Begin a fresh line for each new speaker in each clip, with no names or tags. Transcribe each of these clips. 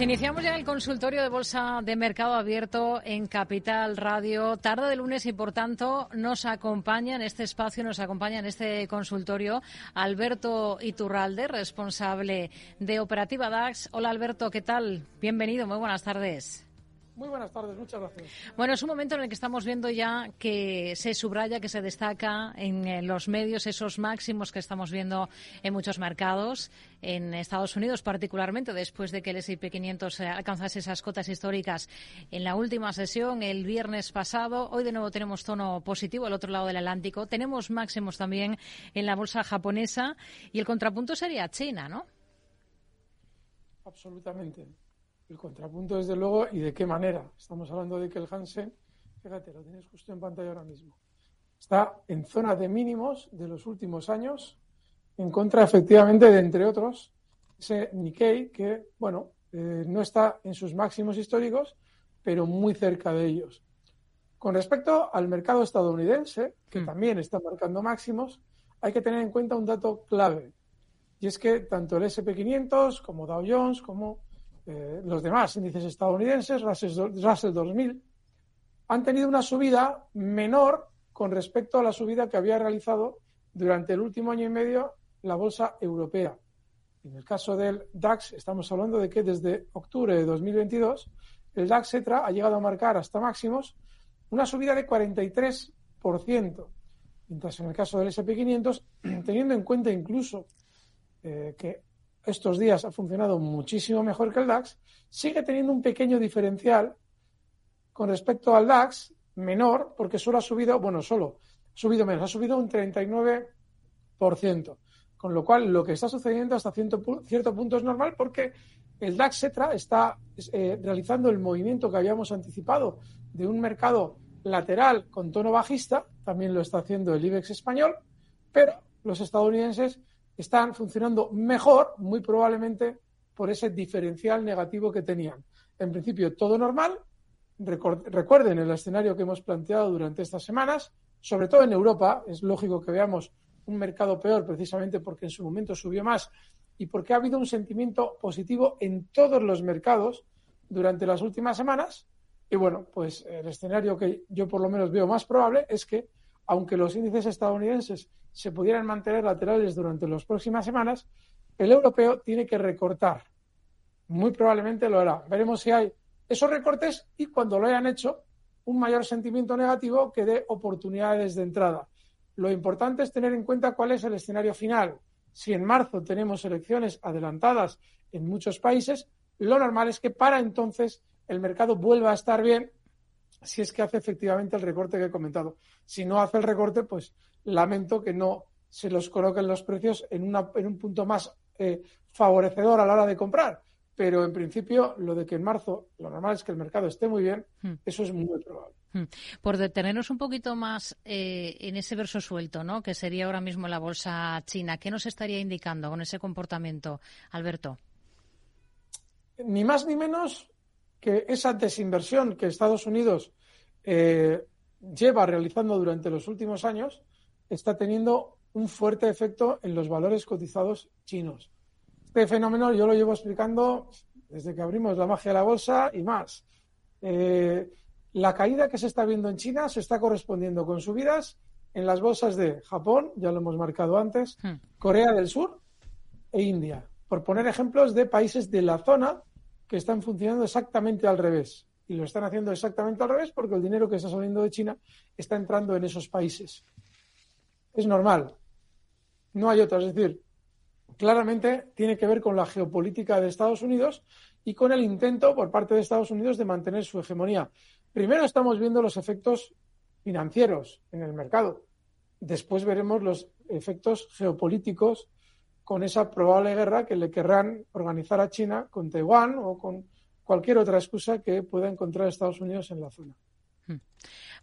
Pues iniciamos ya el consultorio de Bolsa de Mercado Abierto en Capital Radio, tarde de lunes y por tanto nos acompaña en este espacio, nos acompaña en este consultorio Alberto Iturralde, responsable de Operativa DAX. Hola Alberto, ¿qué tal? Bienvenido, muy buenas tardes.
Muy buenas tardes, muchas gracias.
Bueno, es un momento en el que estamos viendo ya que se subraya, que se destaca en eh, los medios esos máximos que estamos viendo en muchos mercados, en Estados Unidos particularmente, después de que el S&P 500 eh, alcanzase esas cotas históricas en la última sesión el viernes pasado. Hoy de nuevo tenemos tono positivo al otro lado del Atlántico. Tenemos máximos también en la bolsa japonesa y el contrapunto sería China, ¿no?
Absolutamente. El contrapunto, desde luego, y de qué manera. Estamos hablando de que el Hansen, fíjate, lo tienes justo en pantalla ahora mismo, está en zona de mínimos de los últimos años, en contra, efectivamente, de, entre otros, ese Nikkei, que, bueno, eh, no está en sus máximos históricos, pero muy cerca de ellos. Con respecto al mercado estadounidense, que mm. también está marcando máximos, hay que tener en cuenta un dato clave. Y es que tanto el SP500 como Dow Jones, como eh, los demás índices estadounidenses, Russell 2000, han tenido una subida menor con respecto a la subida que había realizado durante el último año y medio la bolsa europea. En el caso del DAX, estamos hablando de que desde octubre de 2022 el DAX ETRA ha llegado a marcar hasta máximos una subida de 43%, mientras en el caso del SP500, teniendo en cuenta incluso eh, que estos días ha funcionado muchísimo mejor que el DAX, sigue teniendo un pequeño diferencial con respecto al DAX menor, porque solo ha subido, bueno, solo ha subido menos, ha subido un 39%. Con lo cual, lo que está sucediendo hasta cierto, punto es normal porque el DAX está eh, realizando el movimiento que habíamos anticipado de un mercado lateral con tono bajista, también lo está haciendo el IBEX español, pero los estadounidenses están funcionando mejor, muy probablemente por ese diferencial negativo que tenían. En principio, todo normal. Recuerden el escenario que hemos planteado durante estas semanas, sobre todo en Europa. Es lógico que veamos un mercado peor precisamente porque en su momento subió más y porque ha habido un sentimiento positivo en todos los mercados durante las últimas semanas. Y bueno, pues el escenario que yo por lo menos veo más probable es que, aunque los índices estadounidenses se pudieran mantener laterales durante las próximas semanas, el europeo tiene que recortar. Muy probablemente lo hará. Veremos si hay esos recortes y cuando lo hayan hecho, un mayor sentimiento negativo que dé oportunidades de entrada. Lo importante es tener en cuenta cuál es el escenario final. Si en marzo tenemos elecciones adelantadas en muchos países, lo normal es que para entonces el mercado vuelva a estar bien si es que hace efectivamente el recorte que he comentado. Si no hace el recorte, pues lamento que no se los coloquen los precios en, una, en un punto más eh, favorecedor a la hora de comprar. Pero en principio, lo de que en marzo lo normal es que el mercado esté muy bien, hmm. eso es muy probable.
Hmm. Por detenernos un poquito más eh, en ese verso suelto, ¿no? que sería ahora mismo la bolsa china, ¿qué nos estaría indicando con ese comportamiento, Alberto?
Ni más ni menos que esa desinversión que Estados Unidos eh, lleva realizando durante los últimos años está teniendo un fuerte efecto en los valores cotizados chinos. Este fenómeno yo lo llevo explicando desde que abrimos la magia de la bolsa y más. Eh, la caída que se está viendo en China se está correspondiendo con subidas en las bolsas de Japón, ya lo hemos marcado antes, hmm. Corea del Sur e India, por poner ejemplos de países de la zona que están funcionando exactamente al revés. Y lo están haciendo exactamente al revés porque el dinero que está saliendo de China está entrando en esos países es normal. No hay otra. Es decir, claramente tiene que ver con la geopolítica de Estados Unidos y con el intento por parte de Estados Unidos de mantener su hegemonía. Primero estamos viendo los efectos financieros en el mercado. Después veremos los efectos geopolíticos con esa probable guerra que le querrán organizar a China con Taiwán o con cualquier otra excusa que pueda encontrar Estados Unidos en la zona.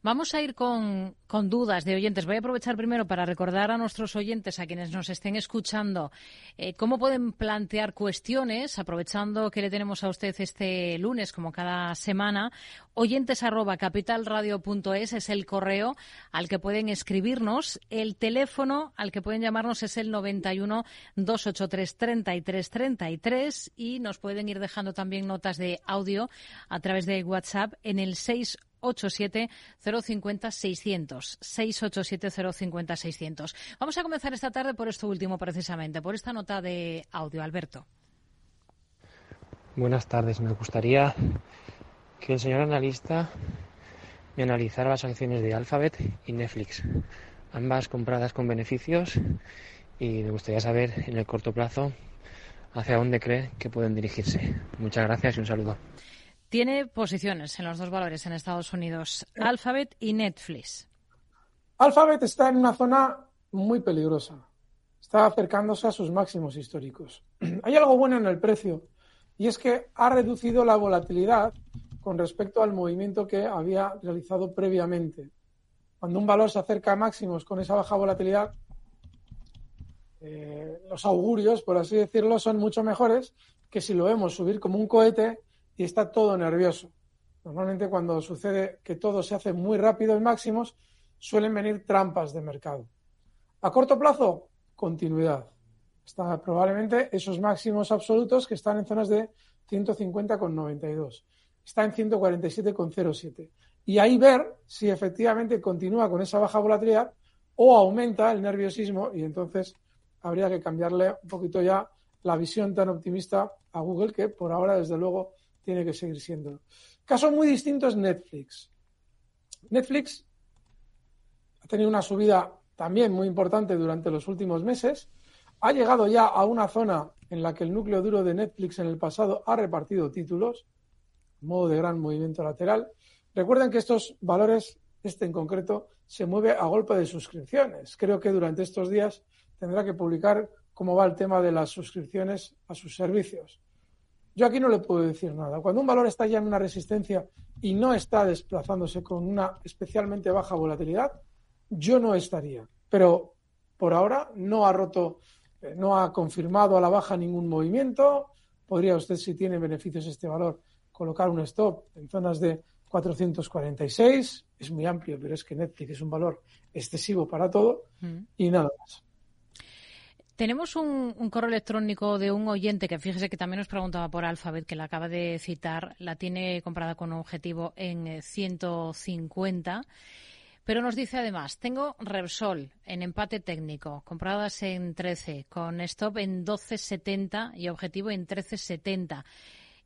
Vamos a ir con, dudas de oyentes. Voy a aprovechar primero para recordar a nuestros oyentes, a quienes nos estén escuchando, eh, cómo pueden plantear cuestiones, aprovechando que le tenemos a usted este lunes, como cada semana. Oyentes arroba capitalradio.es es el correo al que pueden escribirnos. El teléfono al que pueden llamarnos es el 91 283 33 33 y nos pueden ir dejando también notas de audio a través de WhatsApp en el 6 687 050 600. 687 050 600. Vamos a comenzar esta tarde por esto último, precisamente, por esta nota de audio. Alberto.
Buenas tardes. Me gustaría que el señor analista me analizara las acciones de Alphabet y Netflix, ambas compradas con beneficios, y me gustaría saber en el corto plazo hacia dónde cree que pueden dirigirse. Muchas gracias y un saludo.
Tiene posiciones en los dos valores en Estados Unidos, Alphabet y Netflix.
Alphabet está en una zona muy peligrosa. Está acercándose a sus máximos históricos. Hay algo bueno en el precio y es que ha reducido la volatilidad con respecto al movimiento que había realizado previamente. Cuando un valor se acerca a máximos con esa baja volatilidad, eh, los augurios, por así decirlo, son mucho mejores que si lo vemos subir como un cohete y está todo nervioso. Normalmente cuando sucede que todo se hace muy rápido en máximos, suelen venir trampas de mercado. A corto plazo, continuidad. Está probablemente esos máximos absolutos que están en zonas de 150,92. Está en 147,07. Y ahí ver si efectivamente continúa con esa baja volatilidad o aumenta el nerviosismo y entonces habría que cambiarle un poquito ya la visión tan optimista a Google que por ahora desde luego tiene que seguir siendo. Caso muy distinto es Netflix. Netflix ha tenido una subida también muy importante durante los últimos meses. Ha llegado ya a una zona en la que el núcleo duro de Netflix en el pasado ha repartido títulos, modo de gran movimiento lateral. Recuerden que estos valores, este en concreto, se mueve a golpe de suscripciones. Creo que durante estos días tendrá que publicar cómo va el tema de las suscripciones a sus servicios. Yo aquí no le puedo decir nada. Cuando un valor está ya en una resistencia y no está desplazándose con una especialmente baja volatilidad, yo no estaría. Pero por ahora no ha roto, eh, no ha confirmado a la baja ningún movimiento. Podría usted, si tiene beneficios este valor, colocar un stop en zonas de 446. Es muy amplio, pero es que Netflix es un valor excesivo para todo. Mm. Y nada más.
Tenemos un, correo electrónico de un oyente que fíjese que también nos preguntaba por Alphabet, que la acaba de citar. La tiene comprada con objetivo en 150. Eh, pero nos dice además, tengo Repsol en empate técnico, compradas en 13, con stop en 12.70 y objetivo en 13.70.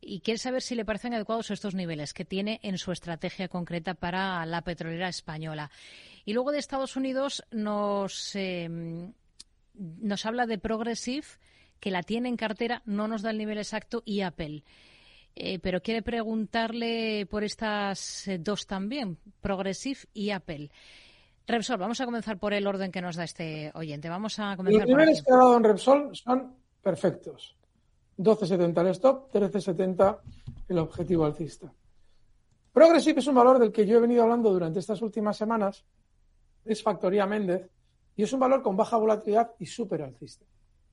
Y quiere saber si le parecen adecuados estos niveles que tiene en su estrategia concreta para la petrolera española. Y luego de Estados Unidos nos eh, nos habla de Progressive, que la tiene en cartera, no nos da el nivel exacto, y Apple. Eh, pero quiere preguntarle por estas eh, dos también, Progressive y Apple. Repsol, vamos a comenzar por el orden que nos da este oyente. Vamos a comenzar
Los niveles que ha dado en Repsol son perfectos. 12.70 el stop, 13.70 el objetivo alcista. Progressive es un valor del que yo he venido hablando durante estas últimas semanas. Es Factoría Méndez y es un valor con baja volatilidad y súper alcista.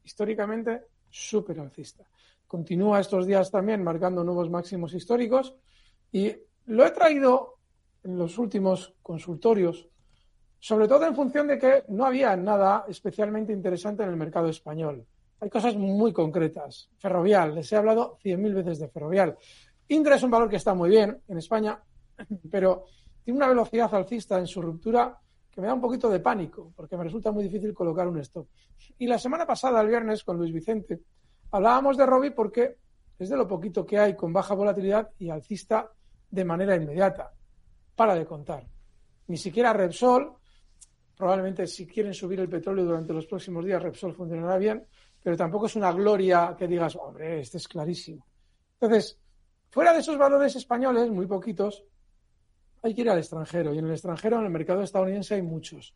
Históricamente, súper alcista. Continúa estos días también marcando nuevos máximos históricos y lo he traído en los últimos consultorios, sobre todo en función de que no había nada especialmente interesante en el mercado español. Hay cosas muy concretas. Ferrovial, les he hablado cien mil veces de Ferrovial. Indra es un valor que está muy bien en España, pero tiene una velocidad alcista en su ruptura que me da un poquito de pánico, porque me resulta muy difícil colocar un stop. Y la semana pasada, el viernes, con Luis Vicente, hablábamos de Robbie porque es de lo poquito que hay con baja volatilidad y alcista de manera inmediata. Para de contar. Ni siquiera Repsol, probablemente si quieren subir el petróleo durante los próximos días, Repsol funcionará bien, pero tampoco es una gloria que digas, hombre, este es clarísimo. Entonces, fuera de esos valores españoles, muy poquitos, hay que ir al extranjero. Y en el extranjero, en el mercado estadounidense, hay muchos.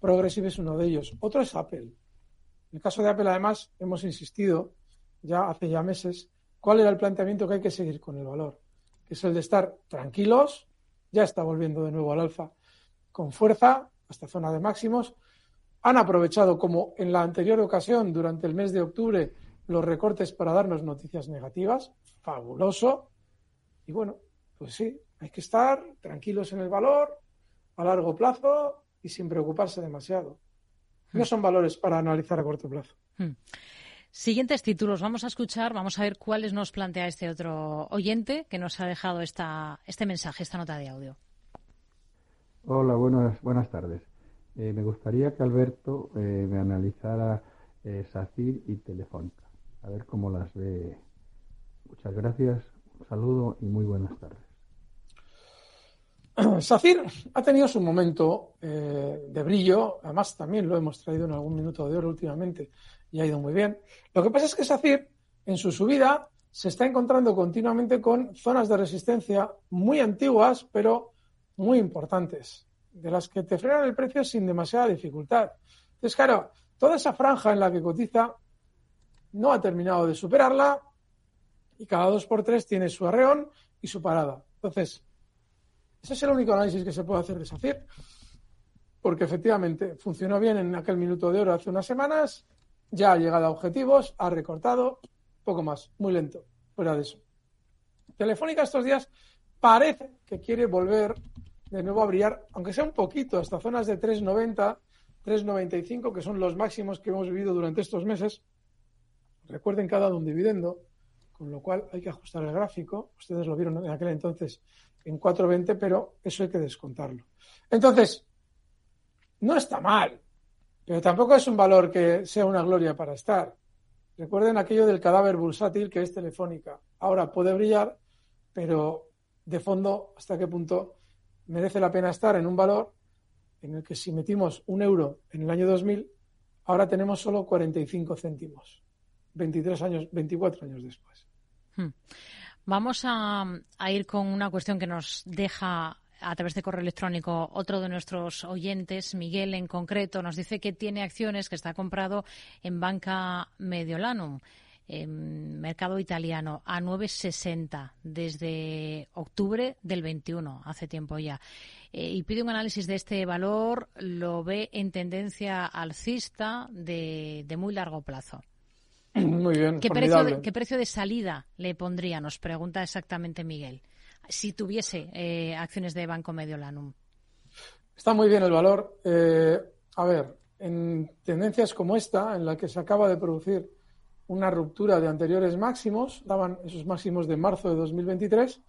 Progressive es uno de ellos. Otro es Apple. En el caso de Apple, además, hemos insistido ya hace ya meses cuál era el planteamiento que hay que seguir con el valor, que es el de estar tranquilos, ya está volviendo de nuevo al alfa con fuerza hasta zona de máximos. Han aprovechado, como en la anterior ocasión, durante el mes de octubre, los recortes para darnos noticias negativas. Fabuloso. Y bueno, pues sí, hay que estar tranquilos en el valor, a largo plazo y sin preocuparse demasiado. No hmm. son valores para analizar a corto plazo. Hmm.
Siguientes títulos. Vamos a escuchar, vamos a ver cuáles nos plantea este otro oyente que nos ha dejado esta, este mensaje, esta nota de audio.
Hola, buenas, buenas tardes. Eh, me gustaría que Alberto eh, me analizara eh, SACIR y Telefónica, a ver cómo las ve. Muchas gracias, un saludo y muy buenas tardes.
SACIR ha tenido su momento de brillo, además también lo hemos traído en algún minuto de oro últimamente y ha ido muy bien. Lo que pasa es que SACIR, en su subida, se está encontrando continuamente con zonas de resistencia muy antiguas, pero muy importantes, de las que te frenan el precio sin demasiada dificultad. Entonces, claro, toda esa franja en la que cotiza no ha terminado de superarla y cada dos por tres tiene su arreón y su parada. Entonces, ese es el único análisis que se puede hacer de SACIR, porque efectivamente funcionó bien en aquel minuto de oro hace unas semanas ya ha llegado a objetivos, ha recortado, poco más, muy lento, fuera de eso. Telefónica estos días parece que quiere volver de nuevo a brillar, aunque sea un poquito, hasta zonas de 3,90, 3,95, que son los máximos que hemos vivido durante estos meses. Recuerden que ha dado un dividendo, con lo cual hay que ajustar el gráfico. Ustedes lo vieron en aquel entonces en 4,20, pero eso hay que descontarlo. Entonces, no está mal, pero tampoco es un valor que sea una gloria para estar. Recuerden aquello del cadáver bursátil que es Telefónica. Ahora puede brillar, pero de fondo, ¿hasta qué punto merece la pena estar en un valor en el que si metimos un euro en el año 2000, ahora tenemos solo 45 céntimos, 23 años, 24 años después. Hmm.
Vamos a, ir con una cuestión que nos deja a través de correo electrónico otro de nuestros oyentes, Miguel en concreto, nos dice que tiene acciones que está comprado en Banca Mediolanum, en mercado italiano, a 9,60 desde octubre del 21, hace tiempo ya. Eh, y pide un análisis de este valor, lo ve en tendencia alcista de, muy largo plazo.
Muy bien.
¿Qué precio, ¿Qué precio de salida le pondría? Nos pregunta exactamente Miguel si tuviese eh, acciones de Banco Mediolanum?
Está muy bien el valor. Eh, a ver, en tendencias como esta, en la que se acaba de producir una ruptura de anteriores máximos, daban esos máximos de marzo de 2023,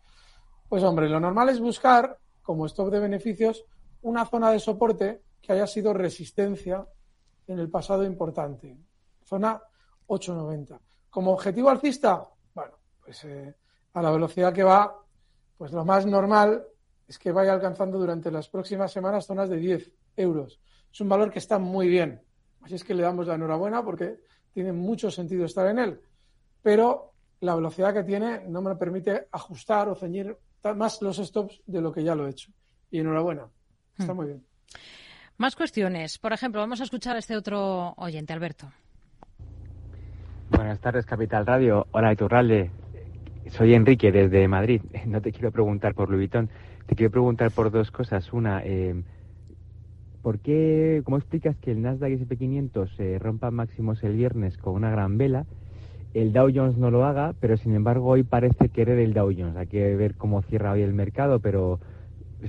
pues hombre, lo normal es buscar, como stop de beneficios, una zona de soporte que haya sido resistencia en el pasado importante, zona 890. Como objetivo alcista, bueno, pues eh, a la velocidad que va, pues lo más normal es que vaya alcanzando durante las próximas semanas zonas de 10 euros. Es un valor que está muy bien. Así es que le damos la enhorabuena porque tiene mucho sentido estar en él. Pero la velocidad que tiene no me permite ajustar o ceñir más los stops de lo que ya lo he hecho. Y enhorabuena. Está hmm. muy bien.
Más cuestiones. Por ejemplo, vamos a escuchar a este otro oyente, Alberto.
Buenas tardes, Capital Radio. Hola, Iturralde. Soy Enrique desde Madrid. No te quiero preguntar por Louis Vuitton, te quiero preguntar por dos cosas. Una, eh, ¿por qué, cómo explicas que el Nasdaq S&P 500 se eh, rompa máximos el viernes con una gran vela? El Dow Jones no lo haga, pero sin embargo hoy parece querer el Dow Jones. Hay que ver cómo cierra hoy el mercado, pero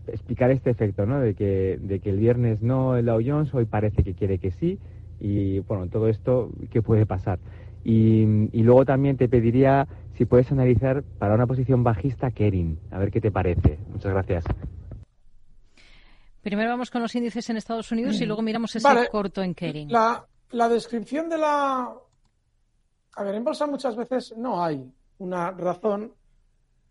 explicar este efecto, ¿no? De que, de que el viernes no el Dow Jones, hoy parece que quiere que sí. Y bueno, todo esto, ¿qué puede pasar? Y, y luego también te pediría si puedes analizar para una posición bajista Kering. A ver qué te parece. Muchas gracias.
Primero vamos con los índices en Estados Unidos y luego miramos ese corto en Kering.
La, la descripción de la... A ver, en bolsa muchas veces no hay una razón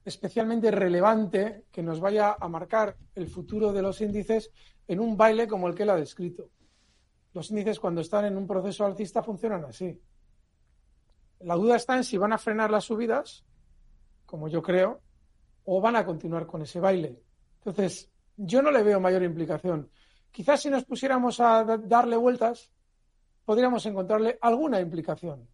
especialmente relevante que nos vaya a marcar el futuro de los índices en un baile como el que él ha descrito. Los índices cuando están en un proceso alcista funcionan así. La duda está en si van a frenar las subidas, como yo creo, o van a continuar con ese baile. Entonces, yo no le veo mayor implicación. Quizás si nos pusiéramos a darle vueltas, podríamos encontrarle alguna implicación.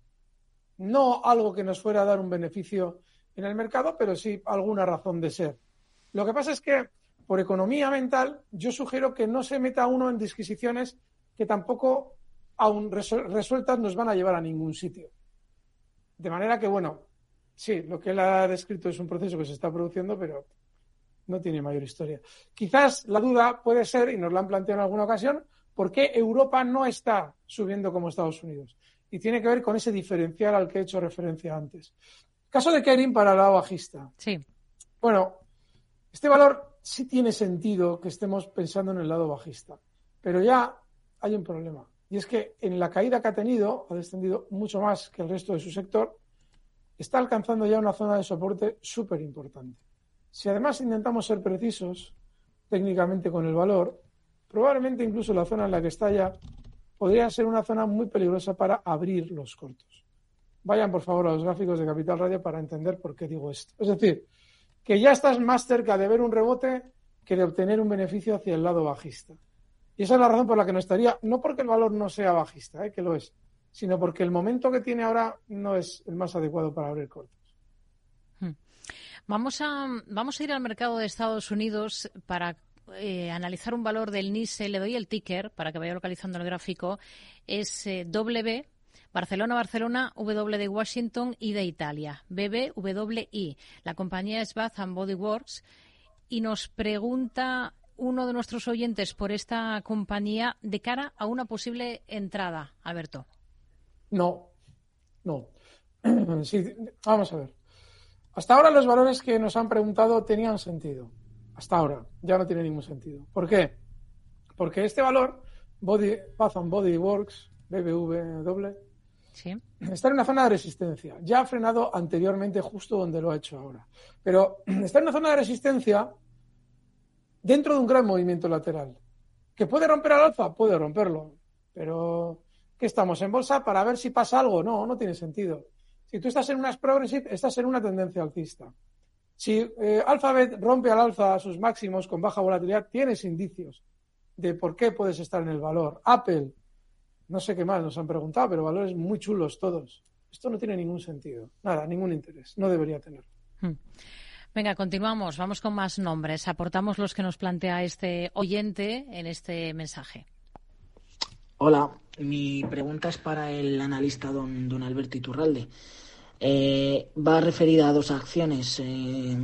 No algo que nos fuera a dar un beneficio en el mercado, pero sí alguna razón de ser. Lo que pasa es que por economía mental, yo sugiero que no se meta uno en disquisiciones que tampoco, aún resueltas, nos van a llevar a ningún sitio. De manera que, bueno, sí, lo que él ha descrito es un proceso que se está produciendo, pero no tiene mayor historia. Quizás la duda puede ser, y nos la han planteado en alguna ocasión, por qué Europa no está subiendo como Estados Unidos. Y tiene que ver con ese diferencial al que he hecho referencia antes. Caso de Kering para el lado bajista.
Sí.
Bueno, este valor sí tiene sentido que estemos pensando en el lado bajista, pero ya hay un problema. Y es que en la caída que ha tenido, ha descendido mucho más que el resto de su sector, está alcanzando ya una zona de soporte súper importante. Si además intentamos ser precisos técnicamente con el valor, probablemente incluso la zona en la que está ya podría ser una zona muy peligrosa para abrir los cortos. Vayan por favor a los gráficos de Capital Radio para entender por qué digo esto. Es decir, que ya estás más cerca de ver un rebote que de obtener un beneficio hacia el lado bajista. Y esa es la razón por la que no estaría, no porque el valor no sea bajista, ¿eh? que lo es, sino porque el momento que tiene ahora no es el más adecuado para abrir cortos.
Hmm. Vamos a, vamos a ir al mercado de Estados Unidos para eh, analizar un valor del NISE. Le doy el ticker para que vaya localizando el gráfico. Es eh, W, Barcelona, Barcelona, W de Washington y de Italia. BBWI. La compañía es Bath and Body Works y nos pregunta uno de nuestros oyentes por esta compañía de cara a una posible entrada, Alberto?
No, no. vamos a ver. Hasta ahora los valores que nos han preguntado tenían sentido. Hasta ahora ya no tiene ningún sentido. ¿Por qué? Porque este valor, Body, Bath and Body Works, BBW, está en una zona de resistencia. Ya ha frenado anteriormente justo donde lo ha hecho ahora. Pero está en una zona de resistencia dentro de un gran movimiento lateral. ¿Que puede romper al alfa? Puede romperlo. Pero, ¿qué estamos en bolsa para ver si pasa algo? No, no tiene sentido. Si tú estás en unas progressive, estás en una tendencia alcista. Si eh, Alphabet rompe al alza sus máximos con baja volatilidad, tienes indicios de por qué puedes estar en el valor. Apple, no sé qué más nos han preguntado, pero valores muy chulos todos. Esto no tiene ningún sentido, nada, ningún interés, no debería tener. Hmm.
Venga, continuamos. Vamos con más nombres. Aportamos los que nos plantea este oyente en este mensaje.
Hola, mi pregunta es para el analista don, don Alberto Iturralde. Eh, va referida a dos acciones. Eh,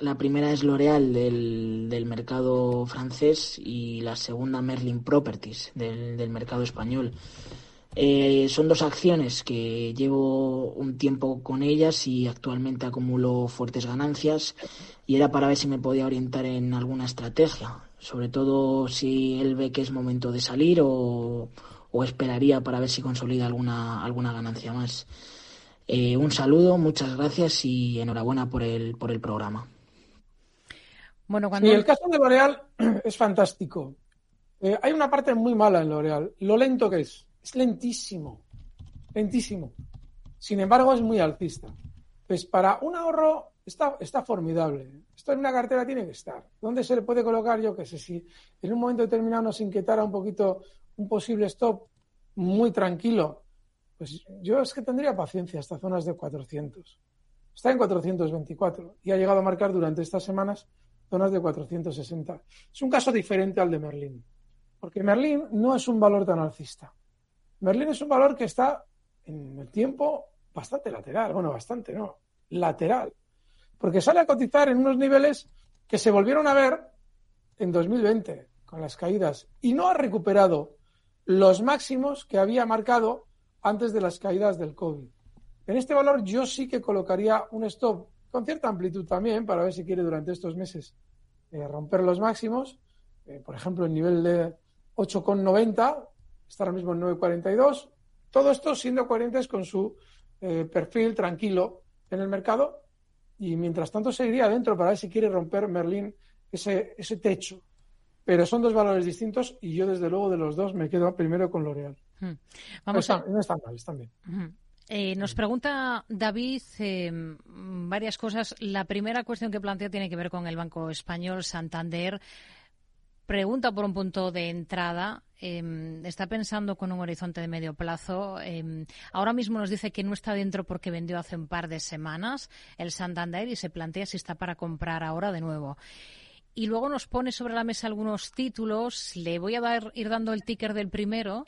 la primera es L'Oreal del, del, mercado francés y la segunda Merlin Properties del, del mercado español. Eh, son dos acciones que llevo un tiempo con ellas y actualmente acumulo fuertes ganancias y era para ver si me podía orientar en alguna estrategia, sobre todo si él ve que es momento de salir o, esperaría para ver si consolida alguna, alguna ganancia más. Eh, un saludo, muchas gracias y enhorabuena por el, por el programa.
Bueno, cuando... el caso de L'Oreal es fantástico. Eh, hay una parte muy mala en L'Oreal, lo lento que es. Es lentísimo, lentísimo. Sin embargo, es muy alcista. Pues para un ahorro está, está formidable. Esto en una cartera tiene que estar. ¿Dónde se le puede colocar? Yo qué sé, si en un momento determinado nos inquietara un poquito un posible stop muy tranquilo, pues yo es que tendría paciencia hasta zonas de 400. Está en 424 y ha llegado a marcar durante estas semanas zonas de 460. Es un caso diferente al de Merlín, porque Merlín no es un valor tan alcista. Merlín es un valor que está en el tiempo bastante lateral, bueno, bastante, no, lateral, porque sale a cotizar en unos niveles que se volvieron a ver en 2020 con las caídas y no ha recuperado los máximos que había marcado antes de las caídas del COVID. En este valor yo sí que colocaría un stop con cierta amplitud también para ver si quiere durante estos meses eh, romper los máximos, eh, por ejemplo, el nivel de 8,90 está ahora mismo en 9,42. Todo esto siendo coherentes con su eh, perfil tranquilo en el mercado y mientras tanto seguiría adentro para ver si quiere romper Merlín ese, ese techo. Pero son dos valores distintos y yo desde luego de los dos me quedo primero con L'Oreal. Hmm. Vamos a... No están mal, están bien.
Eh, nos pregunta David eh, varias cosas. La primera cuestión que plantea tiene que ver con el Banco Español Santander pregunta por un punto de entrada. Em, está pensando con un horizonte de medio plazo. Em, ahora mismo nos dice que no está dentro porque vendió hace un par de semanas el Santander y se plantea si está para comprar ahora de nuevo. y luego nos pone sobre la mesa algunos títulos. Le voy a dar, ir dando el ticker del primero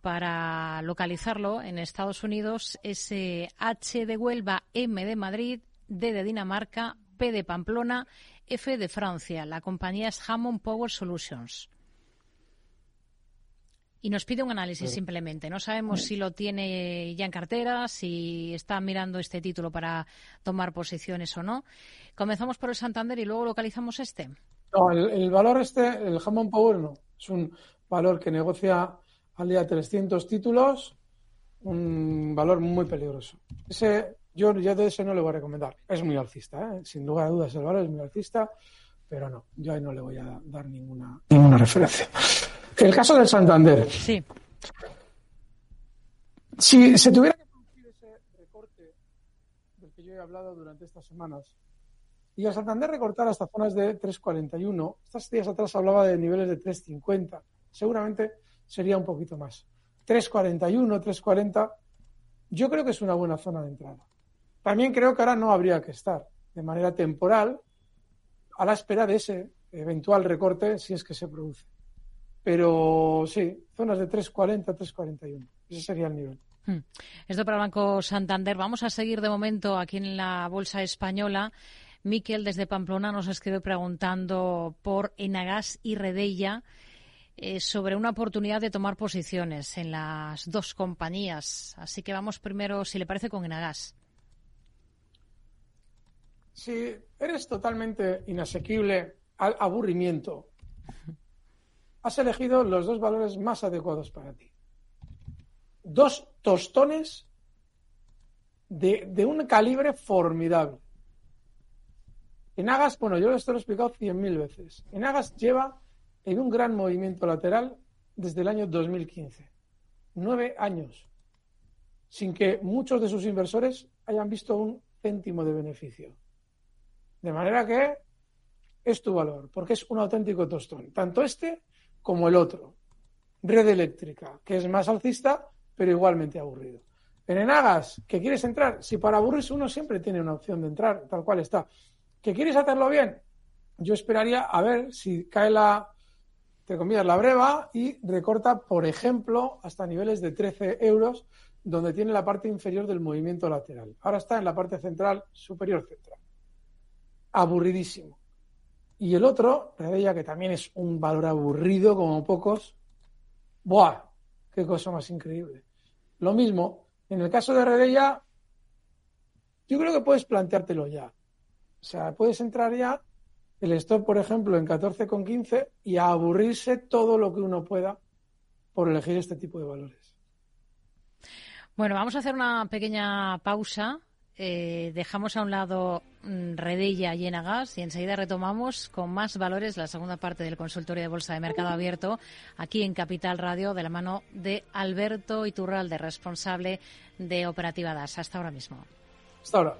para localizarlo en Estados Unidos. Es H de Huelva, M de Madrid, D de Dinamarca, P de Pamplona, F de Francia. La compañía es Hammond Power Solutions. Y nos pide un análisis simplemente. No sabemos si lo tiene ya en cartera, si está mirando este título para tomar posiciones o no. Comenzamos por el Santander y luego localizamos este.
No, el, valor este, el Hammond Power no. Es un valor que negocia al día 300 títulos, un valor muy peligroso. Ese, yo de ese no le voy a recomendar. Es muy alcista, ¿eh? sin lugar a dudas el valor es muy alcista, pero no, yo ahí no le voy a dar ninguna, ninguna referencia. El caso del Santander.
Sí.
Si se tuviera que producir ese recorte del que yo he hablado durante estas semanas, y el Santander recortara hasta zonas de 3,41, estas días atrás hablaba de niveles de 3,50, seguramente sería un poquito más. 3,41, 3,40, yo creo que es una buena zona de entrada. También creo que ahora no habría que estar de manera temporal a la espera de ese eventual recorte si es que se produce. Pero sí, zonas de 3,40, 3,41. Ese sería el nivel. Hmm.
Esto para Banco Santander. Vamos a seguir de momento aquí en la Bolsa Española. Miquel desde Pamplona nos escribe preguntando por Enagas y Redella eh, sobre una oportunidad de tomar posiciones en las dos compañías. Así que vamos primero, si le parece, con Enagas.
Si eres totalmente inasequible al aburrimiento has elegido los dos valores más adecuados para ti. Dos tostones de, un calibre formidable. Enagas, bueno, yo esto lo he explicado cien mil veces. Enagas lleva en un gran movimiento lateral desde el año 2015. Nueve años. Sin que muchos de sus inversores hayan visto un céntimo de beneficio. De manera que es tu valor, porque es un auténtico tostón. Tanto este como el otro. Red eléctrica, que es más alcista, pero igualmente aburrido. En Enagas, ¿que quieres entrar? Si para aburrirse uno siempre tiene una opción de entrar, tal cual está. ¿Que quieres hacerlo bien? Yo esperaría a ver si cae la, te comillas, la breva y recorta, por ejemplo, hasta niveles de 13 euros, donde tiene la parte inferior del movimiento lateral. Ahora está en la parte central, superior central. Aburridísimo. Y el otro, Redella, que también es un valor aburrido como pocos, ¡buah! ¡Qué cosa más increíble! Lo mismo, en el caso de Redella, yo creo que puedes planteártelo ya. O sea, puedes entrar ya el stop, por ejemplo, en 14,15 y a aburrirse todo lo que uno pueda por elegir este tipo de valores.
Bueno, vamos a hacer una pequeña pausa eh, dejamos a un lado mm, Redella y Enagas y enseguida retomamos con más valores la segunda parte del consultorio de Bolsa de Mercado Abierto aquí en Capital Radio de la mano de Alberto Iturralde, responsable de Operativa DAS. Hasta ahora mismo.
Hasta ahora.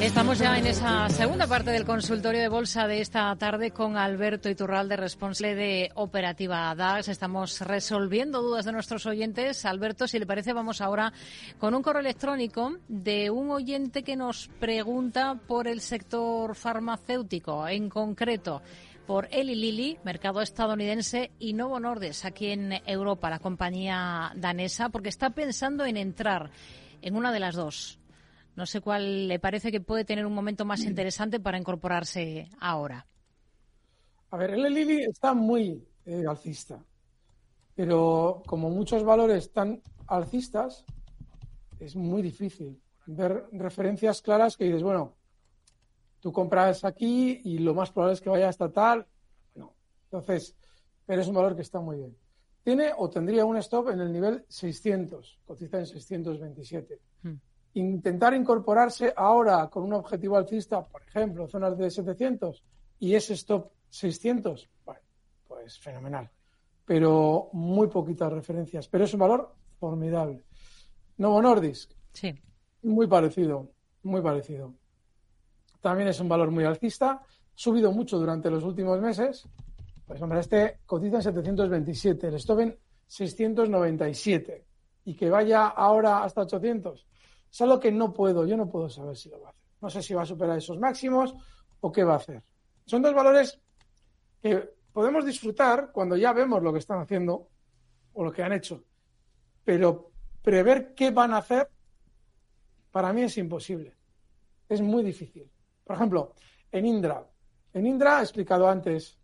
Estamos ya en esa segunda parte del consultorio de bolsa de esta tarde con Alberto Iturralde, responsable de Operativa DAX. Estamos resolviendo dudas de nuestros oyentes. Alberto, si le parece, vamos ahora con un correo electrónico de un oyente que nos pregunta por el sector farmacéutico, en concreto por Eli Lilly, mercado estadounidense, y Novo Nordisk, aquí en Europa, la compañía danesa, porque está pensando en entrar en una de las dos. No sé cuál le parece que puede tener un momento más interesante para incorporarse ahora.
A ver, el Lili está muy eh, alcista, pero como muchos valores tan alcistas, es muy difícil ver referencias claras que dices, bueno, tú compras aquí y lo más probable es que vaya hasta tal. No. Entonces, pero es un valor que está muy bien. Tiene o tendría un stop en el nivel 600, cotiza en 627 intentar incorporarse ahora con un objetivo alcista, por ejemplo, zonas de 700 y ese stop 600, bueno, pues fenomenal. Pero muy poquitas referencias. Pero es un valor formidable. Novo Nordisk.
Sí.
Muy parecido, muy parecido. También es un valor muy alcista. Subido mucho durante los últimos meses. Pues hombre, este cotiza en 727, el stop en 697. Y que vaya ahora hasta 800 es algo que no puedo, yo no puedo saber si lo va a hacer. No sé si va a superar esos máximos o qué va a hacer. son dos valores que podemos disfrutar cuando ya vemos lo que están haciendo o lo que han hecho. Pero prever qué van a hacer, para mí es imposible. Es muy difícil. Por ejemplo, en Indra. En Indra he explicado antes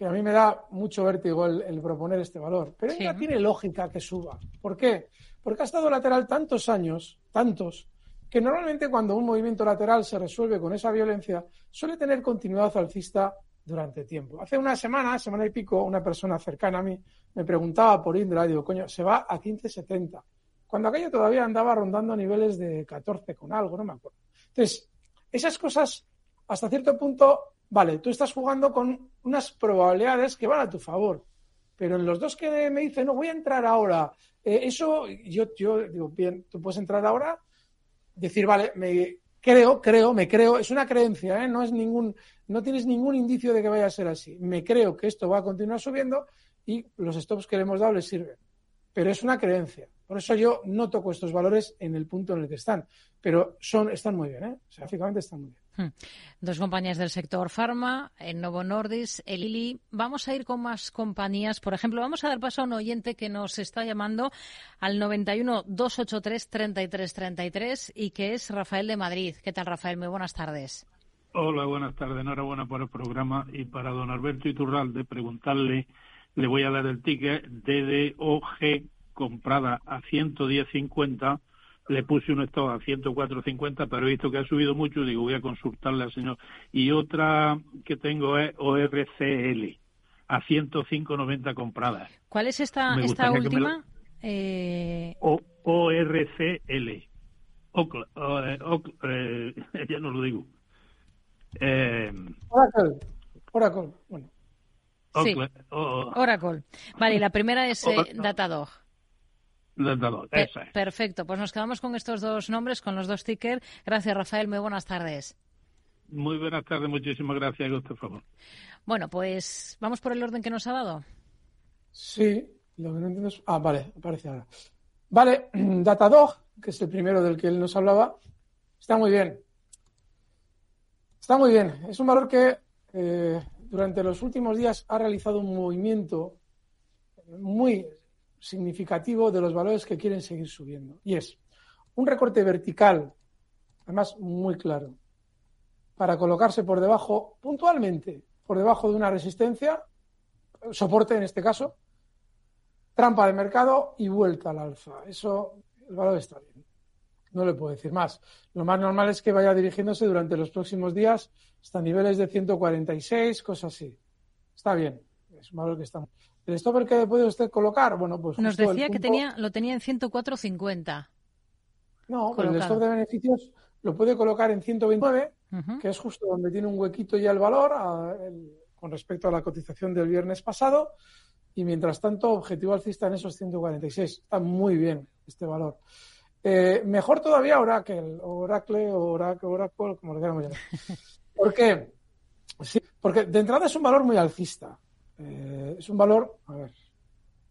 que a mí me da mucho vértigo el, proponer este valor. Pero Indra tiene lógica que suba. ¿Por qué? Porque ha estado lateral tantos años, tantos, que normalmente cuando un movimiento lateral se resuelve con esa violencia, suele tener continuidad alcista durante tiempo. Hace una semana, semana y pico, una persona cercana a mí me preguntaba por Indra y digo, coño, se va a 15.70. Cuando aquello todavía andaba rondando niveles de 14 con algo, no me acuerdo. Entonces, esas cosas, hasta cierto punto, vale, tú estás jugando con unas probabilidades que van a tu favor. Pero en los dos que me dicen, no, voy a entrar ahora, eh, eso, yo, yo digo, bien, tú puedes entrar ahora, decir, vale, me creo, creo, me creo, es una creencia, ¿eh? no es ningún, no tienes ningún indicio de que vaya a ser así. Me creo que esto va a continuar subiendo y los stops que le hemos dado les sirven. Pero es una creencia. Por eso yo no toco estos valores en el punto en el que están. Pero son, están muy bien, ¿eh? Sea, están muy bien. Hmm.
Dos compañías del sector farma, en Novo Nordis, el Lilly. Vamos a ir con más compañías. Por ejemplo, vamos a dar paso a un oyente que nos está llamando al 91 283 3333 y que es Rafael de Madrid. ¿Qué tal, Rafael? Muy buenas tardes.
Hola, buenas tardes. Enhorabuena por el programa. Y para don Alberto Iturralde, preguntarle, le voy a dar el ticket DDOG comprada a 110.50 le puse un estado a 104.50, pero he visto que ha subido mucho, digo, voy a consultarle al señor. Y otra que tengo es ORCL, a 105.90 compradas.
¿Cuál es esta, esta última? Eh...
ORCL. Eh, ya no lo digo.
Eh... Oracle. Oracle. Bueno.
Sí. Oracle. Vale, la primera es perfecto, pues nos quedamos con estos dos nombres, con los dos tickets. Gracias, Rafael. Muy buenas tardes.
Muy buenas tardes, muchísimas gracias, por favor.
Bueno, pues vamos por el orden que nos ha dado.
Sí, lo que no entiendo es. Ah, vale, aparece ahora. Vale, Datadog, que es el primero del que él nos hablaba, está muy bien. Está muy bien. Es un valor que eh, durante los últimos días ha realizado un movimiento muy significativo de los valores que quieren seguir subiendo. Y es un recorte vertical, además muy claro, para colocarse por debajo, puntualmente, por debajo de una resistencia, soporte en este caso, trampa de mercado y vuelta al alfa. Eso, el valor está bien. No le puedo decir más. Lo más normal es que vaya dirigiéndose durante los próximos días hasta niveles de 146, cosas así. Está bien. Es un valor que está. ¿El stopper que puede usted colocar? Bueno, pues.
Nos decía que tenía, lo tenía en 104.50.
No, el stop de beneficios lo puede colocar en 129, que es justo donde tiene un huequito ya el valor con respecto a la cotización del viernes pasado. Y mientras tanto, objetivo alcista en esos 146. Está muy bien este valor. Eh, mejor todavía Oracle, Oracle, Oracle, Oracle, como lo queramos llamar. ¿Por qué? Sí, porque de entrada es un valor muy alcista. Eh, es un valor, a ver,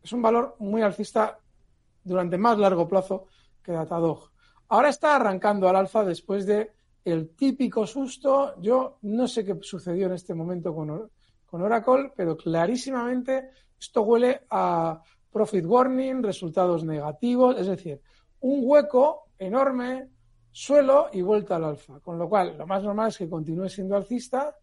es un valor muy alcista durante más largo plazo que Datadog. Ahora está arrancando al alza después de el típico susto. Yo no sé qué sucedió en este momento con, con Oracle, pero clarísimamente esto huele a profit warning, resultados negativos, es decir, un hueco enorme, suelo y vuelta al alfa. Con lo cual, lo más normal es que continúe siendo alcista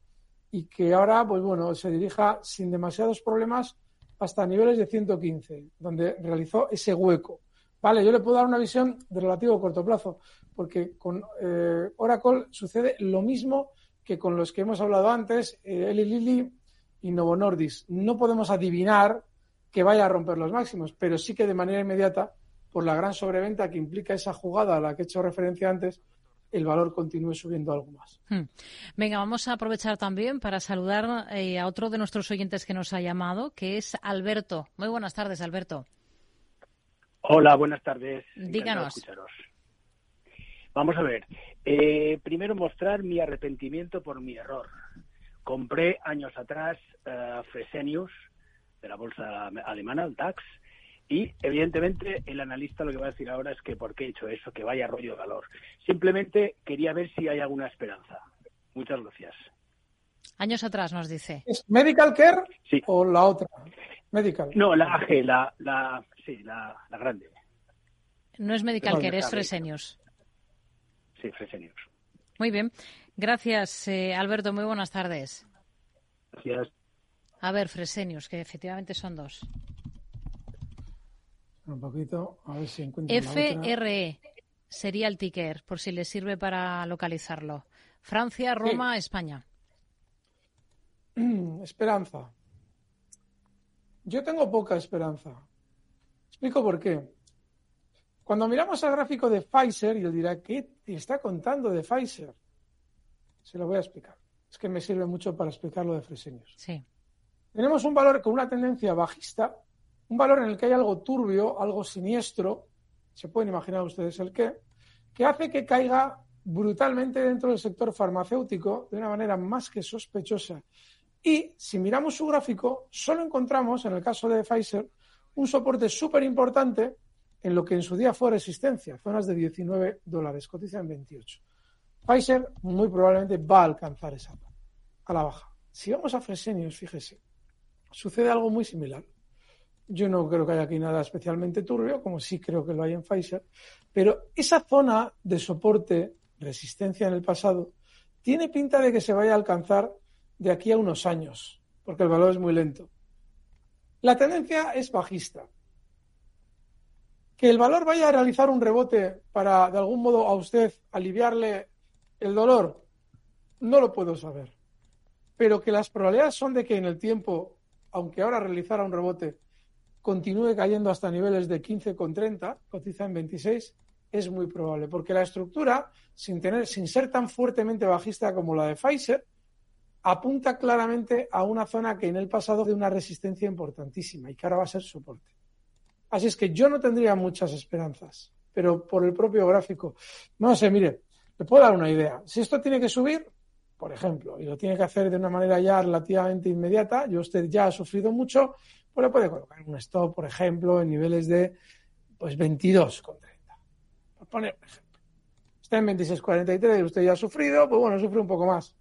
y que ahora, pues bueno, se dirija sin demasiados problemas hasta niveles de 115, donde realizó ese hueco. Vale, yo le puedo dar una visión de relativo corto plazo, porque con eh, Oracle sucede lo mismo que con los que hemos hablado antes, eh, Eli Lilly y Novo Nordis. No podemos adivinar que vaya a romper los máximos, pero sí que de manera inmediata, por la gran sobreventa que implica esa jugada a la que he hecho referencia antes, el valor continúe subiendo algo más. Hmm.
Venga, vamos a aprovechar también para saludar eh, a otro de nuestros oyentes que nos ha llamado, que es Alberto. Muy buenas tardes, Alberto.
Hola, buenas tardes.
Díganos.
Vamos a ver. Eh, primero mostrar mi arrepentimiento por mi error. Compré años atrás uh, Fresenius de la bolsa alemana, el DAX, y evidentemente el analista lo que va a decir ahora es que por qué he hecho eso, que vaya rollo de valor. Simplemente quería ver si hay alguna esperanza. Muchas gracias.
Años atrás nos dice.
¿Es Medical Care
Sí.
o la otra? Medical.
No, la AG, la, la, sí, la, la grande.
No es Medical
Vale,
Care, es. Fresenius.
Sí, Fresenius.
Muy bien. Gracias, eh, Alberto. Muy buenas tardes.
Gracias.
A ver, Fresenius, que efectivamente son dos.
Un poquito, a ver si encuentro.
FRE sería el ticker, por si le sirve para localizarlo. Francia, Roma, España.
Esperanza. Yo tengo poca esperanza. Explico por qué. Cuando miramos al gráfico de Pfizer, y él dirá, ¿qué te está contando de Pfizer? Se lo voy a explicar. Es que me sirve mucho para explicar lo de Fresenius.
Sí.
Tenemos un valor con una tendencia bajista, un valor en el que hay algo turbio, algo siniestro, se pueden imaginar ustedes el qué, que hace que caiga brutalmente dentro del sector farmacéutico de una manera más que sospechosa. Y si miramos su gráfico, solo encontramos, en el caso de Pfizer, un soporte súper importante en lo que en su día fue resistencia, zonas de 19 dólares, cotiza en 28. Pfizer muy probablemente va a alcanzar esa a la baja. Si vamos a Fresenius, fíjese, sucede algo muy similar. Yo no creo que haya aquí nada especialmente turbio, como sí creo que lo hay en Pfizer, pero esa zona de soporte, resistencia en el pasado, tiene pinta de que se vaya a alcanzar de aquí a unos años, porque el valor es muy lento. La tendencia es bajista. Que el valor vaya a realizar un rebote para, de algún modo, a usted aliviarle el dolor, no lo puedo saber. Pero que las probabilidades son de que en el tiempo, aunque ahora realizara un rebote, continúe cayendo hasta niveles de 15,30, cotiza en 26, es muy probable, porque la estructura, sin, tener, sin ser tan fuertemente bajista como la de Pfizer, apunta claramente a una zona que en el pasado de una resistencia importantísima y que ahora va a ser soporte. Así es que yo no tendría muchas esperanzas, pero por el propio gráfico, no sé, mire, le puedo dar una idea. Si esto tiene que subir, por ejemplo, y lo tiene que hacer de una manera ya relativamente inmediata, y usted ya ha sufrido mucho, pues le puede colocar un stop, por ejemplo, en niveles de pues 22,30. Por poner un ejemplo. Está en 26,43 y usted ya ha sufrido, pues bueno, sufre un poco más.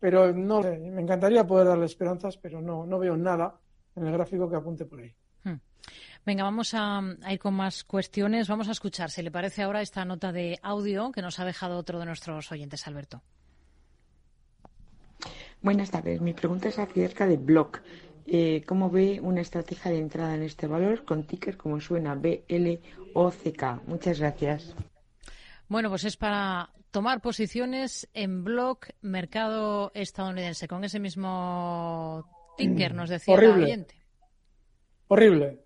Pero no me encantaría poder darle esperanzas, pero no, no veo nada en el gráfico que apunte por ahí.
Venga, vamos a, a, ir con más cuestiones. Vamos a escuchar, si le parece ahora, esta nota de audio que nos ha dejado otro de nuestros oyentes, Alberto.
Buenas tardes. Mi pregunta es acerca de Block. Eh, ¿Cómo ve una estrategia de entrada en este valor con ticker como suena BLOCK? Muchas gracias.
Bueno, pues es para tomar posiciones en Block mercado estadounidense. Con ese mismo ticker, nos decía
Horrible.
el oyente.
Horrible.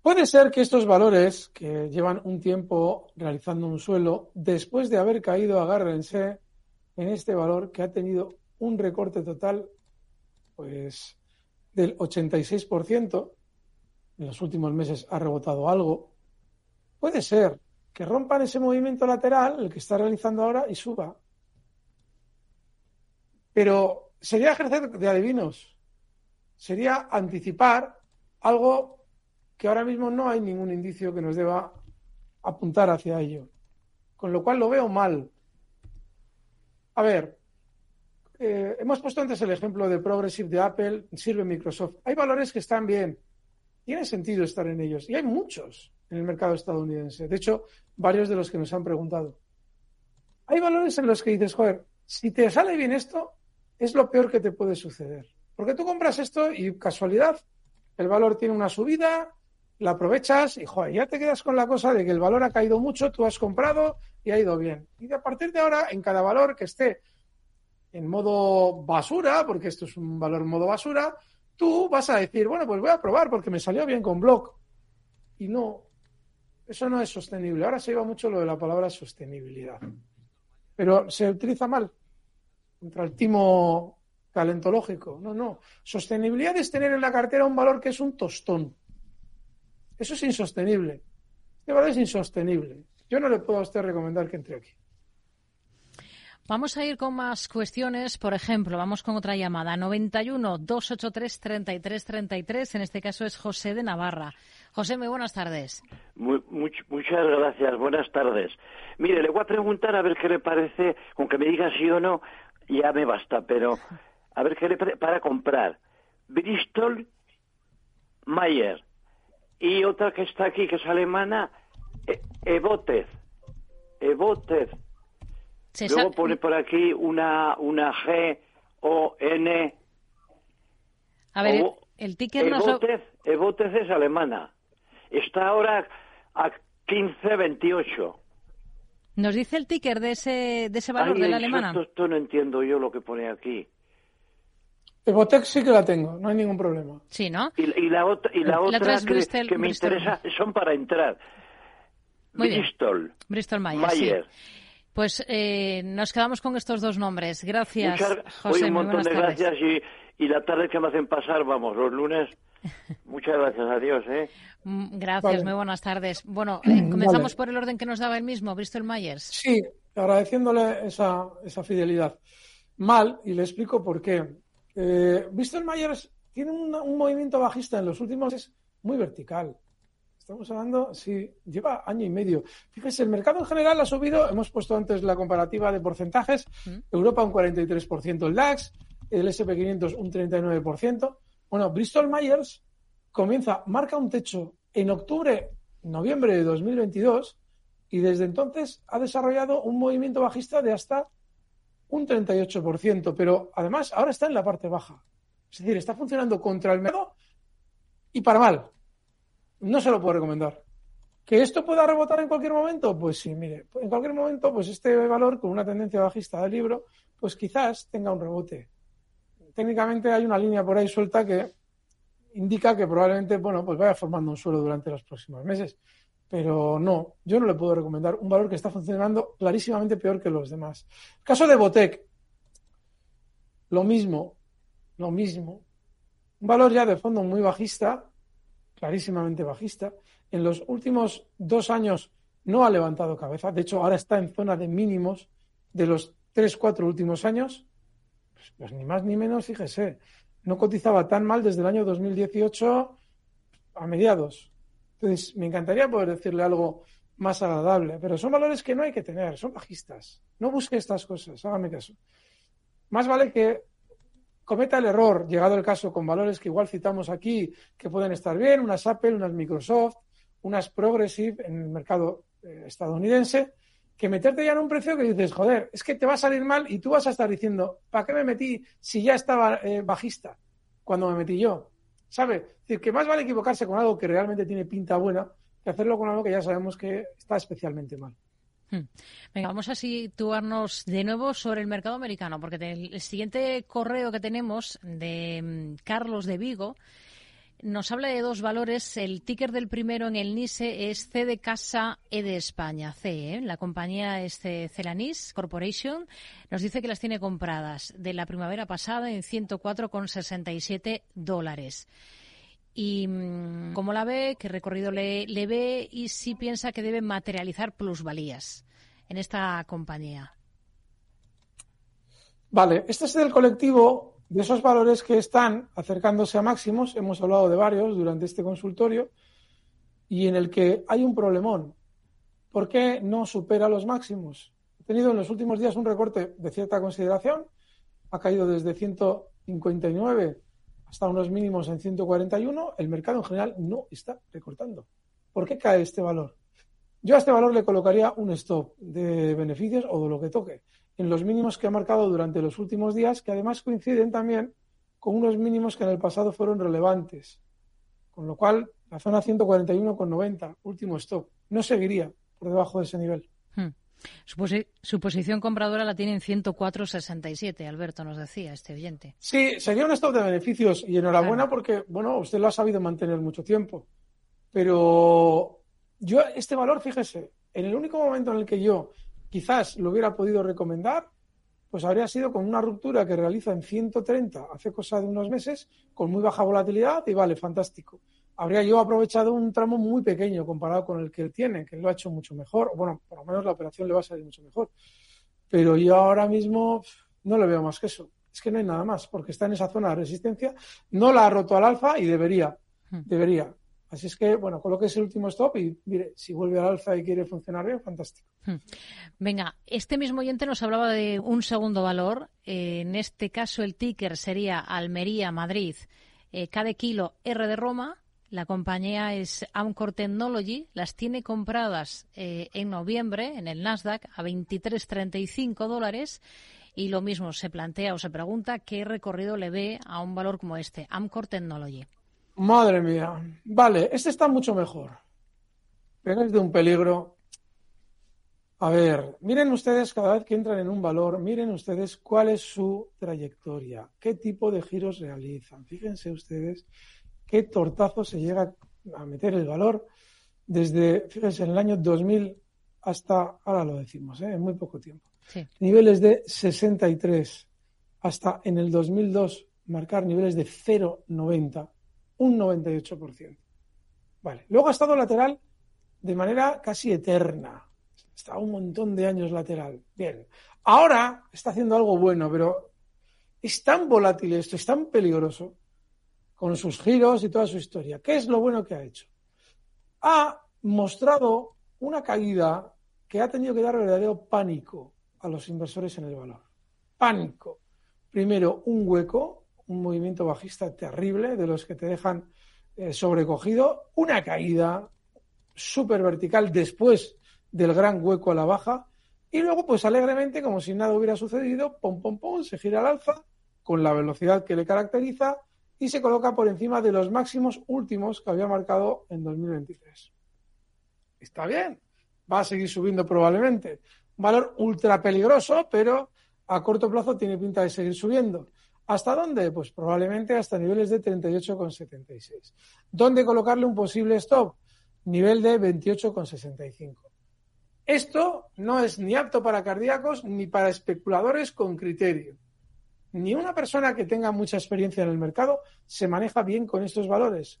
Puede ser que estos valores que llevan un tiempo realizando un suelo, después de haber caído, agárrense en este valor que ha tenido un recorte total pues del 86%, en los últimos meses ha rebotado algo. Puede ser que rompan ese movimiento lateral, el que está realizando ahora, y suba. Pero sería ejercer de adivinos, sería anticipar algo que ahora mismo no hay ningún indicio que nos deba apuntar hacia ello. Con lo cual lo veo mal. A ver, eh, hemos puesto antes el ejemplo de Progressive de Apple, sirve Microsoft. Hay valores que están bien. Tiene sentido estar en ellos. Y hay muchos en el mercado estadounidense. De hecho, varios de los que nos han preguntado. Hay valores en los que dices, joder, si te sale bien esto, es lo peor que te puede suceder. Porque tú compras esto y casualidad, el valor tiene una subida, la aprovechas y joder, ya te quedas con la cosa de que el valor ha caído mucho, tú has comprado y ha ido bien. Y a partir de ahora, en cada valor que esté en modo basura, porque esto es un valor modo basura, tú vas a decir, bueno, pues voy a probar porque me salió bien con Block. Y no, eso no es sostenible. Ahora se lleva mucho lo de la palabra sostenibilidad. Pero se utiliza mal contra el timo calentológico. No, no. Sostenibilidad es tener en la cartera un valor que es un tostón. Eso es insostenible. Este valor es insostenible. Yo no le puedo a usted recomendar que entre aquí.
Vamos a ir con más cuestiones. Por ejemplo, vamos con otra llamada. 91 283 33 33. En este caso es José de Navarra. José, muy buenas tardes.
Muy, much, muchas gracias. Buenas tardes. Mire, le voy a preguntar a ver qué le parece, con que me diga sí o no, ya me basta, pero a ver qué le para comprar. Bristol Mayer y otra que está aquí que es alemana, e Evotez. Evotez. Luego pone por aquí una una G O N
A ver, el ticket
Evotez, Evotez es alemana. Está ahora a 15.28.
¿Nos dice el ticker de ese, de ese valor de la alemana?
Esto, no entiendo yo lo que pone aquí.
Evotec sí que la tengo, no hay ningún problema.
Sí, ¿no?
Y, la, otra, y la, otra que, me interesa son para entrar. Bristol.
Bristol Mayer. Pues eh, nos quedamos con estos dos nombres. Gracias, José.
un montón de gracias y, y la tarde que me hacen pasar, vamos, los lunes. Muchas gracias, adiós. ¿eh?
Mm, gracias, muy buenas tardes. Bueno, eh, comenzamos por el orden que nos daba el mismo, Bristol Myers.
Sí, agradeciéndole esa, esa fidelidad. Mal, y le explico por qué. Eh, Bristol Myers tiene un, movimiento bajista en los últimos meses muy vertical. Estamos hablando, sí, lleva año y medio. Fíjese, el mercado en general ha subido, hemos puesto antes la comparativa de porcentajes, Europa un 43%, el DAX, el SP500 un 39%. Bueno, Bristol Myers comienza, marca un techo en octubre, noviembre de 2022 y desde entonces ha desarrollado un movimiento bajista de hasta un 38%, pero además ahora está en la parte baja. Es decir, está funcionando contra el mercado y para mal. No se lo puedo recomendar. ¿Que esto pueda rebotar en cualquier momento? Pues sí, mire, en cualquier momento, pues este valor con una tendencia bajista del libro, pues quizás tenga un rebote técnicamente hay una línea por ahí suelta que indica que probablemente, bueno, pues vaya formando un suelo durante los próximos meses. Pero no, yo no le puedo recomendar un valor que está funcionando clarísimamente peor que los demás. caso de Botec, lo mismo, lo mismo. Un valor ya de fondo muy bajista, clarísimamente bajista. En los últimos dos años no ha levantado cabeza. De hecho, ahora está en zona de mínimos de los tres, cuatro últimos años. Pues ni más ni menos, fíjese, no cotizaba tan mal desde el año 2018 a mediados. Entonces, me encantaría poder decirle algo más agradable, pero son valores que no hay que tener, son bajistas. No busque estas cosas, hágame caso. Más vale que cometa el error, llegado el caso, con valores que igual citamos aquí, que pueden estar bien, unas Apple, unas Microsoft, unas Progressive en el mercado eh, estadounidense, que meterte ya en un precio que dices, joder, es que te va a salir mal y tú vas a estar diciendo, ¿para qué me metí si ya estaba eh, bajista cuando me metí yo? ¿Sabe? Que más vale equivocarse con algo que realmente tiene pinta buena que hacerlo con algo que ya sabemos que está especialmente mal.
Hmm. Venga, vamos a situarnos de nuevo sobre el mercado americano, porque el siguiente correo que tenemos de mm, Carlos de Vigo nos habla de dos valores. El ticker del primero en el NISE es C de Casa E de España, C. ¿eh? La compañía es Celanis Corporation. Nos dice que las tiene compradas de la primavera pasada en 104,67 dólares. Y mm, cómo la ve, qué recorrido le, ve y si piensa que debe materializar plusvalías en esta compañía.
Vale, este es del colectivo de esos valores que están acercándose a máximos, hemos hablado de varios durante este consultorio, y en el que hay un problemón. ¿Por qué no supera los máximos? Ha tenido en los últimos días un recorte de cierta consideración, ha caído desde 159 hasta unos mínimos en 141, el mercado en general no está recortando. ¿Por qué cae este valor? Yo a este valor le colocaría un stop de beneficios o de lo que toque en los mínimos que ha marcado durante los últimos días, que además coinciden también con unos mínimos que en el pasado fueron relevantes. Con lo cual, la zona 141,90, último stop, no seguiría por debajo de ese nivel.
Hmm. Su, posición compradora la tiene en 104,67, Alberto nos decía, este oyente.
Sí, sería un stop de beneficios y enhorabuena porque, bueno, usted lo ha sabido mantener mucho tiempo. Pero yo, este valor, fíjese, en el único momento en el que yo quizás lo hubiera podido recomendar, pues habría sido con una ruptura que realiza en 130 hace cosa de unos meses, con muy baja volatilidad y vale, fantástico. Habría yo aprovechado un tramo muy pequeño comparado con el que él tiene, que él lo ha hecho mucho mejor, bueno, por lo menos la operación le va a salir mucho mejor. Pero yo ahora mismo no le veo más que eso. Es que no hay nada más, porque está en esa zona de resistencia, no la ha roto al alfa y debería, hmm. debería. Así es que, bueno, coloque ese último stop y mire, si vuelve al alza y quiere funcionar bien, fantástico. Hmm.
Venga, este mismo oyente nos hablaba de un segundo valor eh, en este caso el ticker sería Almería, Madrid, eh, cada kilo R de Roma. La compañía es Amcor Technology, las tiene compradas eh, en noviembre en el Nasdaq a 23,35 dólares y lo mismo se plantea o se pregunta qué recorrido le ve a un valor como este, Amcor Technology.
Madre mía. Vale, este está mucho mejor. Pero es de un peligro. A ver, miren ustedes cada vez que entran en un valor, miren ustedes cuál es su trayectoria, qué tipo de giros realizan. Fíjense ustedes qué tortazo se llega a meter el valor desde, fíjense, en el año 2000 hasta, ahora lo decimos, ¿eh? en muy poco tiempo. Niveles de 63 hasta en el 2002 marcar niveles de 0,90 un 98%. Vale. Luego ha estado lateral de manera casi eterna. Está un montón de años lateral. Bien. Ahora está haciendo algo bueno, pero es tan volátil esto, es tan peligroso con sus giros y toda su historia. ¿Qué es lo bueno que ha hecho? Ha mostrado una caída que ha tenido que dar verdadero pánico a los inversores en el valor. Pánico. Primero, un hueco un movimiento bajista terrible, de los que te dejan eh, sobrecogido, una caída súper vertical después del gran hueco a la baja, y luego, pues alegremente, como si nada hubiera sucedido, pom, pom, pom, se gira al alza con la velocidad que le caracteriza y se coloca por encima de los máximos últimos que había marcado en 2023. Está bien, va a seguir subiendo probablemente. Un valor ultra peligroso, pero a corto plazo tiene pinta de seguir subiendo. ¿Hasta dónde? Pues probablemente hasta niveles de 38,76. ¿Dónde colocarle un posible stop? Nivel de 28,65. Esto no es ni apto para cardíacos ni para especuladores con criterio. Ni una persona que tenga mucha experiencia en el mercado se maneja bien con estos valores.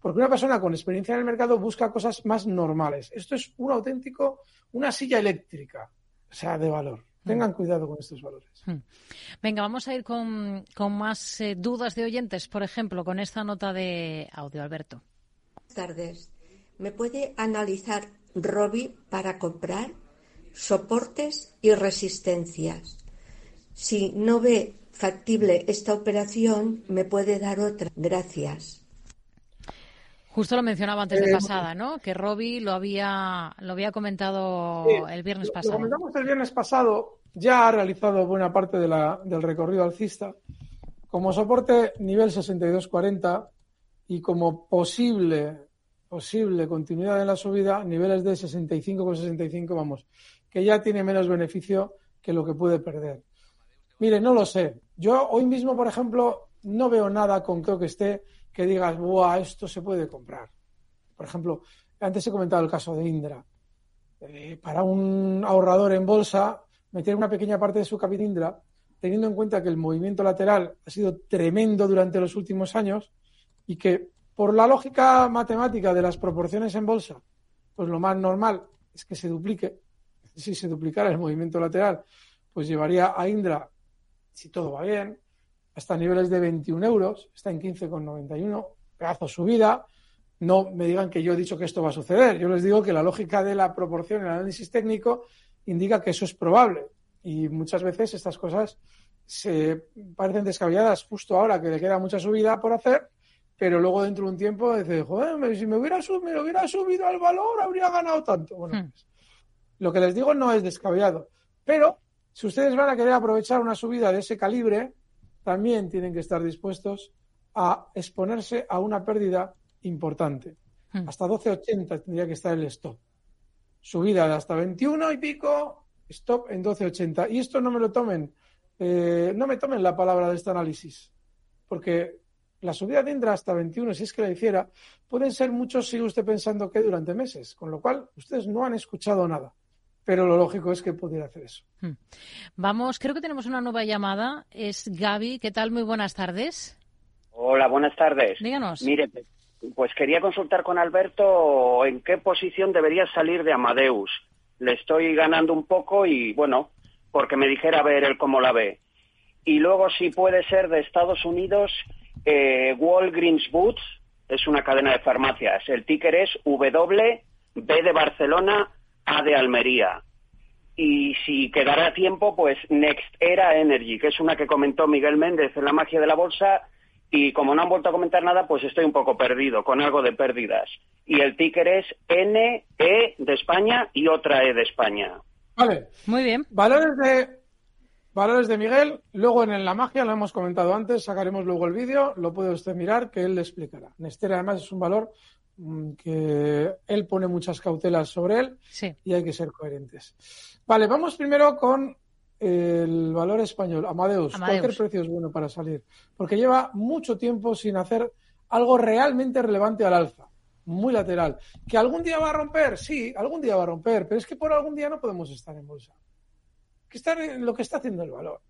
Porque una persona con experiencia en el mercado busca cosas más normales. Esto es un auténtico, una silla eléctrica, o sea, de valor. Tengan cuidado con estos valores. Hmm.
Venga, vamos a ir con, más eh, dudas de oyentes, por ejemplo, con esta nota de audio, Alberto.
Buenas tardes. ¿Me puede analizar Robi para comprar soportes y resistencias? Si no ve factible esta operación, me puede dar otra. Gracias.
Justo lo mencionaba antes de eh, pasada, ¿no? Que Robbie lo había, lo había comentado el viernes pasado.
Lo comentamos el viernes pasado, ya ha realizado buena parte de la, del recorrido alcista. Como soporte nivel 62.40 y como posible, posible continuidad en la subida, niveles de 65,65, vamos, que ya tiene menos beneficio que lo que puede perder. Mire, no lo sé. Yo hoy mismo, por ejemplo, no veo nada con que esté que digas, ¡buah, esto se puede comprar! Por ejemplo, antes he comentado el caso de Indra. Eh, para un ahorrador en bolsa, meter una pequeña parte de su capital Indra, teniendo en cuenta que el movimiento lateral ha sido tremendo durante los últimos años y que por la lógica matemática de las proporciones en bolsa, pues lo más normal es que se duplique. Si se duplicara el movimiento lateral, pues llevaría a Indra, si todo va bien, hasta niveles de 21 euros, está en 15,91, pedazo subida. No me digan que yo he dicho que esto va a suceder. Yo les digo que la lógica de la proporción, el análisis técnico, indica que eso es probable. Y muchas veces estas cosas se parecen descabelladas justo ahora que le queda mucha subida por hacer, pero luego dentro de un tiempo dice, joder, si me hubiera, subido, hubiera subido al valor, habría ganado tanto. Bueno, hmm. pues, lo que les digo no es descabellado. Pero si ustedes van a querer aprovechar una subida de ese calibre, también tienen que estar dispuestos a exponerse a una pérdida importante. Hmm. Hasta 12.80 tendría que estar el stop. Subida de hasta 21 y pico, stop en 12.80. Y esto no me lo tomen, eh, no me tomen la palabra de este análisis, porque la subida de Indra hasta 21, si es que la hiciera, pueden ser muchos, sigue usted pensando que durante meses, con lo cual ustedes no han escuchado nada pero lo lógico es que pudiera hacer eso. Hmm.
Vamos, creo que tenemos una nueva llamada. Es Gaby. ¿Qué tal? Muy buenas tardes.
Hola, buenas tardes.
Díganos.
Mire, pues quería consultar con Alberto en qué posición debería salir de Amadeus. Le estoy ganando un poco y, bueno, porque me dijera ver él cómo la ve. Y luego, si puede ser de Estados Unidos, eh, Walgreens Boots es una cadena de farmacias. El ticker es W, B de Barcelona, a de Almería. y si quedara tiempo, pues Next Era Energy, que es una que comentó Miguel Méndez en la magia de la bolsa y como no han vuelto a comentar nada, pues estoy un poco perdido, con algo de pérdidas. Y el ticker es NE de España y otra E de España.
Vale.
Muy bien.
Valores de valores de Miguel, luego en la magia lo hemos comentado antes, sacaremos luego el vídeo, lo puede usted mirar que él le explicará. Nestera además es un valor que él pone muchas cautelas sobre él
Sí.
y hay que ser coherentes. Vale, vamos primero con el valor español, Amadeus.
Amadeus.
Cualquier precio es bueno para salir, porque lleva mucho tiempo sin hacer algo realmente relevante al alza, muy lateral. ¿Que algún día va a romper? Sí, algún día va a romper, pero es que por algún día no podemos estar en bolsa. Que estar en lo que está haciendo el valor.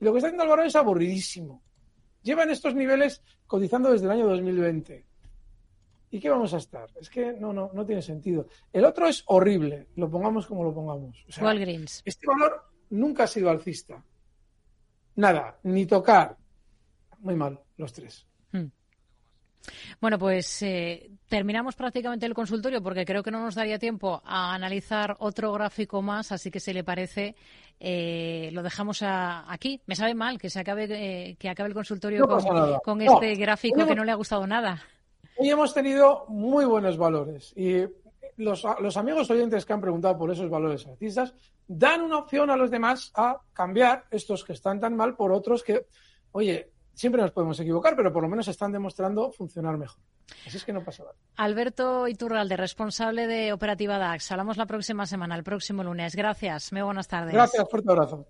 Y lo que está haciendo el valor es aburridísimo. Lleva en estos niveles cotizando desde el año 2020. ¿Y qué vamos a estar? Es que no, no, no tiene sentido. El otro es horrible, lo pongamos como lo pongamos. O sea,
Walgreens.
este valor nunca ha sido alcista. Nada, ni tocar. Muy mal, los tres.
Hmm. Bueno, pues eh, terminamos prácticamente el consultorio porque creo que no nos daría tiempo a analizar otro gráfico más, así que si le parece eh, lo dejamos a- aquí. Me sabe mal que se acabe eh, que acabe el consultorio
No
con,
No,
este gráfico
tenemos-
que no le ha gustado nada.
Hoy hemos tenido muy buenos valores y los, los amigos oyentes que han preguntado por esos valores alcistas dan una opción a los demás a cambiar estos que están tan mal por otros que, oye, siempre nos podemos equivocar, pero por lo menos están demostrando funcionar mejor. Así es que no pasa nada.
Alberto Iturralde, responsable de Operativa DAX. Hablamos la próxima semana, el próximo lunes. Gracias. Muy buenas tardes.
Gracias, fuerte abrazo.